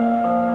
Música